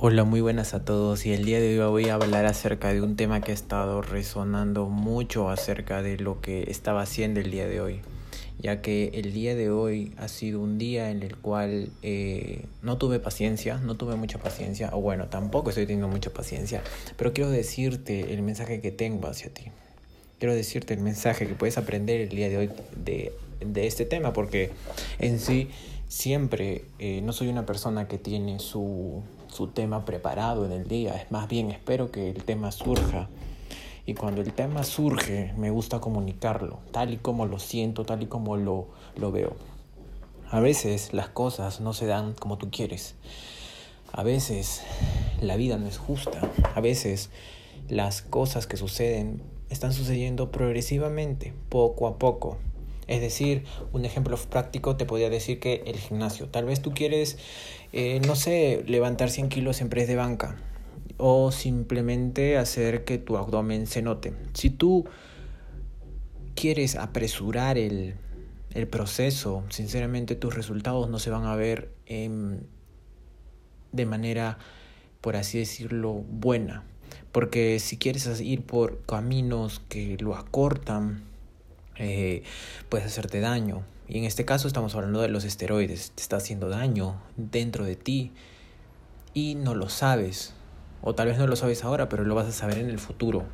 Hola, muy buenas a todos y el día de hoy voy a hablar acerca de un tema que ha estado resonando mucho acerca de lo que estaba haciendo el día de hoy, ya que el día de hoy ha sido un día en el cual eh, no tuve paciencia, no tuve mucha paciencia, o bueno, tampoco estoy teniendo mucha paciencia, pero quiero decirte el mensaje que tengo hacia ti. Quiero decirte el mensaje que puedes aprender el día de hoy de, de este tema, porque en sí siempre eh, no soy una persona que tiene su su tema preparado en el día. Es más bien espero que el tema surja. Y cuando el tema surge, me gusta comunicarlo, tal y como lo siento, tal y como lo, lo veo. A veces las cosas no se dan como tú quieres. A veces la vida no es justa. A veces las cosas que suceden están sucediendo progresivamente, poco a poco. Es decir, un ejemplo práctico te podría decir que el gimnasio. Tal vez tú quieres, eh, no sé, levantar 100 kilos en press de banca o simplemente hacer que tu abdomen se note. Si tú quieres apresurar el, el proceso, sinceramente tus resultados no se van a ver de manera, por así decirlo, buena. Porque si quieres ir por caminos que lo acortan, eh, puedes hacerte daño. Y en este caso estamos hablando de los esteroides. Te está haciendo daño dentro de ti y no lo sabes. O tal vez no lo sabes ahora, pero lo vas a saber en el futuro.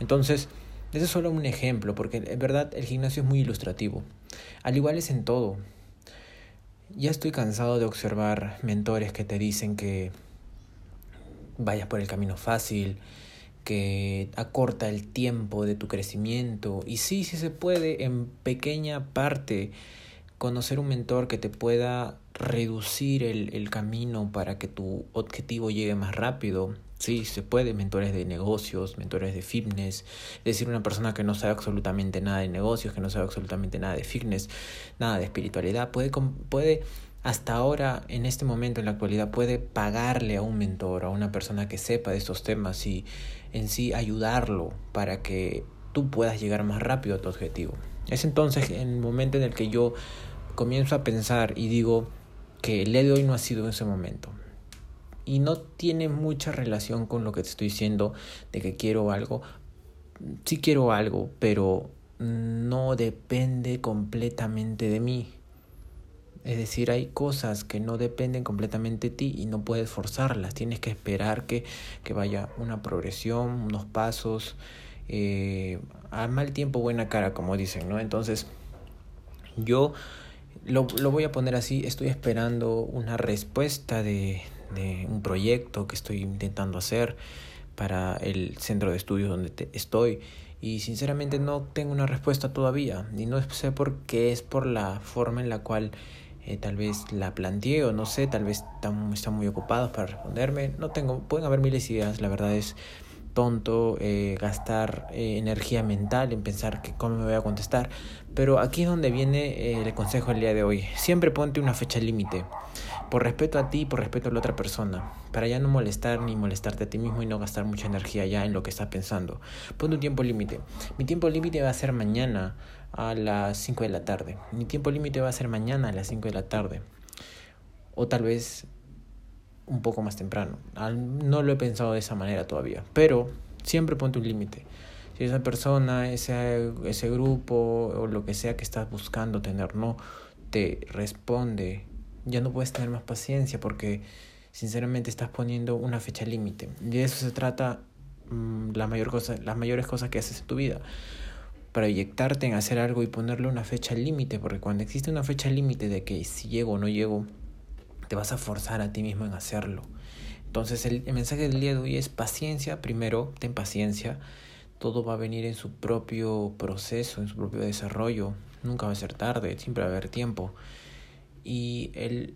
Entonces, ese es solo un ejemplo, porque en verdad el gimnasio es muy ilustrativo. Al igual es en todo. Ya estoy cansado de observar mentores que te dicen que vayas por el camino fácil, que acorta el tiempo de tu crecimiento. Y sí, sí se puede en pequeña parte conocer un mentor que te pueda reducir el, el camino para que tu objetivo llegue más rápido. Sí, se puede, mentores de negocios, mentores de fitness, es decir, una persona que no sabe absolutamente nada de negocios, que no sabe absolutamente nada de fitness, nada de espiritualidad, puede, puede hasta ahora, en este momento, en la actualidad, puede pagarle a un mentor, a una persona que sepa de estos temas y en sí ayudarlo para que tú puedas llegar más rápido a tu objetivo. Es entonces el momento en el que yo comienzo a pensar y digo que el día de hoy no ha sido ese momento. Y no tiene mucha relación con lo que te estoy diciendo de que quiero algo. Sí quiero algo, pero no depende completamente de mí. Es decir, hay cosas que no dependen completamente de ti y no puedes forzarlas. Tienes que esperar que, que vaya una progresión, unos pasos. Eh, a mal tiempo, buena cara, como dicen, ¿no? Entonces, yo lo, lo voy a poner así. Estoy esperando una respuesta de, de un proyecto que estoy intentando hacer para el centro de estudios donde estoy y sinceramente no tengo una respuesta todavía y no sé por qué es por la forma en la cual eh, tal vez la planteé o no sé, tal vez están, muy ocupados para responderme. No tengo, pueden haber miles de ideas, la verdad es tonto eh, gastar eh, energía mental en pensar que cómo me voy a contestar. Pero aquí es donde viene el consejo del día de hoy. Siempre ponte una fecha límite. Por respeto a ti y por respeto a la otra persona. Para ya no molestar ni molestarte a ti mismo y no gastar mucha energía ya en lo que estás pensando. Ponte un tiempo límite. Mi tiempo límite va a ser mañana a las 5 de la tarde. Mi tiempo límite va a ser mañana a las 5 de la tarde. O tal vez un poco más temprano. No lo he pensado de esa manera todavía. Pero siempre ponte un límite. Si esa persona, ese, ese grupo o lo que sea que estás buscando tener no te responde, ya no puedes tener más paciencia porque sinceramente estás poniendo una fecha límite. Y de eso se trata mm, la mayor cosa, las mayores cosas que haces en tu vida proyectarte en hacer algo y ponerle una fecha límite, porque cuando existe una fecha límite de que si llego o no llego, te vas a forzar a ti mismo en hacerlo. Entonces el, mensaje del día de hoy es paciencia, primero, ten paciencia, todo va a venir en su propio proceso, en su propio desarrollo, nunca va a ser tarde, siempre va a haber tiempo. Y el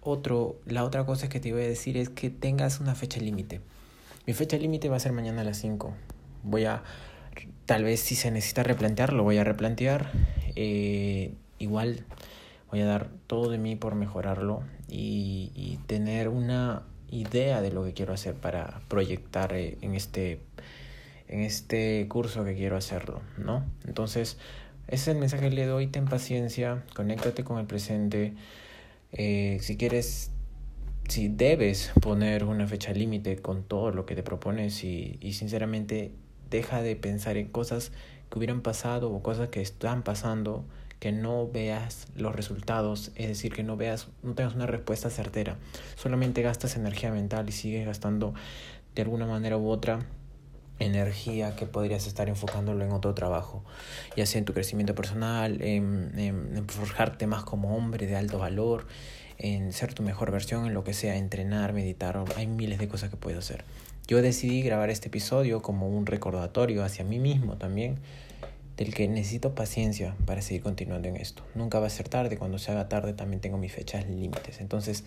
otro, la otra cosa que te voy a decir es que tengas una fecha límite. Mi fecha límite va a ser mañana a las 5. Voy a Tal vez si se necesita replantear, lo voy a replantear. Eh, igual voy a dar todo de mí por mejorarlo y, tener una idea de lo que quiero hacer para proyectar eh, en este, en este curso que quiero hacerlo, ¿no? Entonces, ese es el mensaje que le doy, ten paciencia, conéctate con el presente. Eh, si quieres si debes poner una fecha límite con todo lo que te propones y sinceramente deja de pensar en cosas que hubieran pasado o cosas que están pasando que no veas los resultados, es decir, que no veas, no tengas una respuesta certera. Solamente gastas energía mental y sigues gastando de alguna manera u otra energía que podrías estar enfocándolo en otro trabajo, ya sea en tu crecimiento personal, en, forjarte más como hombre de alto valor, en ser tu mejor versión, en lo que sea, entrenar, meditar, hay miles de cosas que puedes hacer. Yo decidí grabar este episodio como un recordatorio hacia mí mismo también, del que necesito paciencia para seguir continuando en esto. Nunca va a ser tarde, cuando se haga tarde también tengo mis fechas límites. Entonces,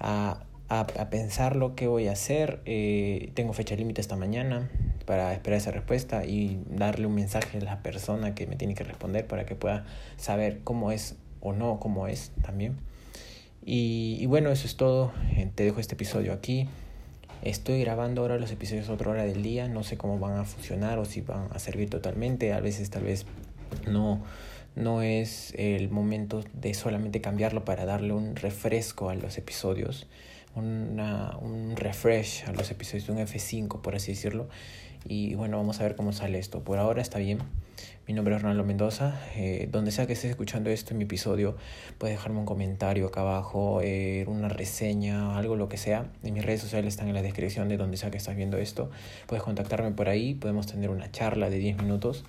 a, a, pensar lo que voy a hacer, eh, tengo fecha límite esta mañana para esperar esa respuesta y darle un mensaje a la persona que me tiene que responder para que pueda saber cómo es o no cómo es también. Y, y bueno, eso es todo. Eh, te dejo este episodio aquí. Estoy grabando ahora los episodios otra hora del día, no sé cómo van a funcionar o si van a servir totalmente, a veces tal vez no, no es el momento de solamente cambiarlo para darle un refresco a los episodios, una, un refresh a los episodios, un F5 por así decirlo. Y bueno, vamos a ver cómo sale esto. Por ahora está bien. Mi nombre es Ronaldo Mendoza. Eh, donde sea que estés escuchando esto en mi episodio, puedes dejarme un comentario acá abajo, eh, una reseña, algo lo que sea. En mis redes sociales están en la descripción de donde sea que estás viendo esto. Puedes contactarme por ahí, podemos tener una charla de 10 minutos.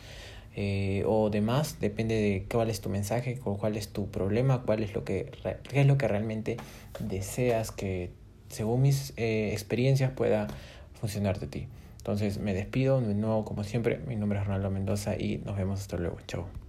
Eh, o demás, depende de cuál es tu mensaje, cuál es tu problema, cuál es lo que, qué es lo que realmente deseas que, según mis experiencias, pueda funcionar de ti. Entonces me despido de nuevo como siempre. Mi nombre es Ronaldo Mendoza y nos vemos hasta luego. Chao.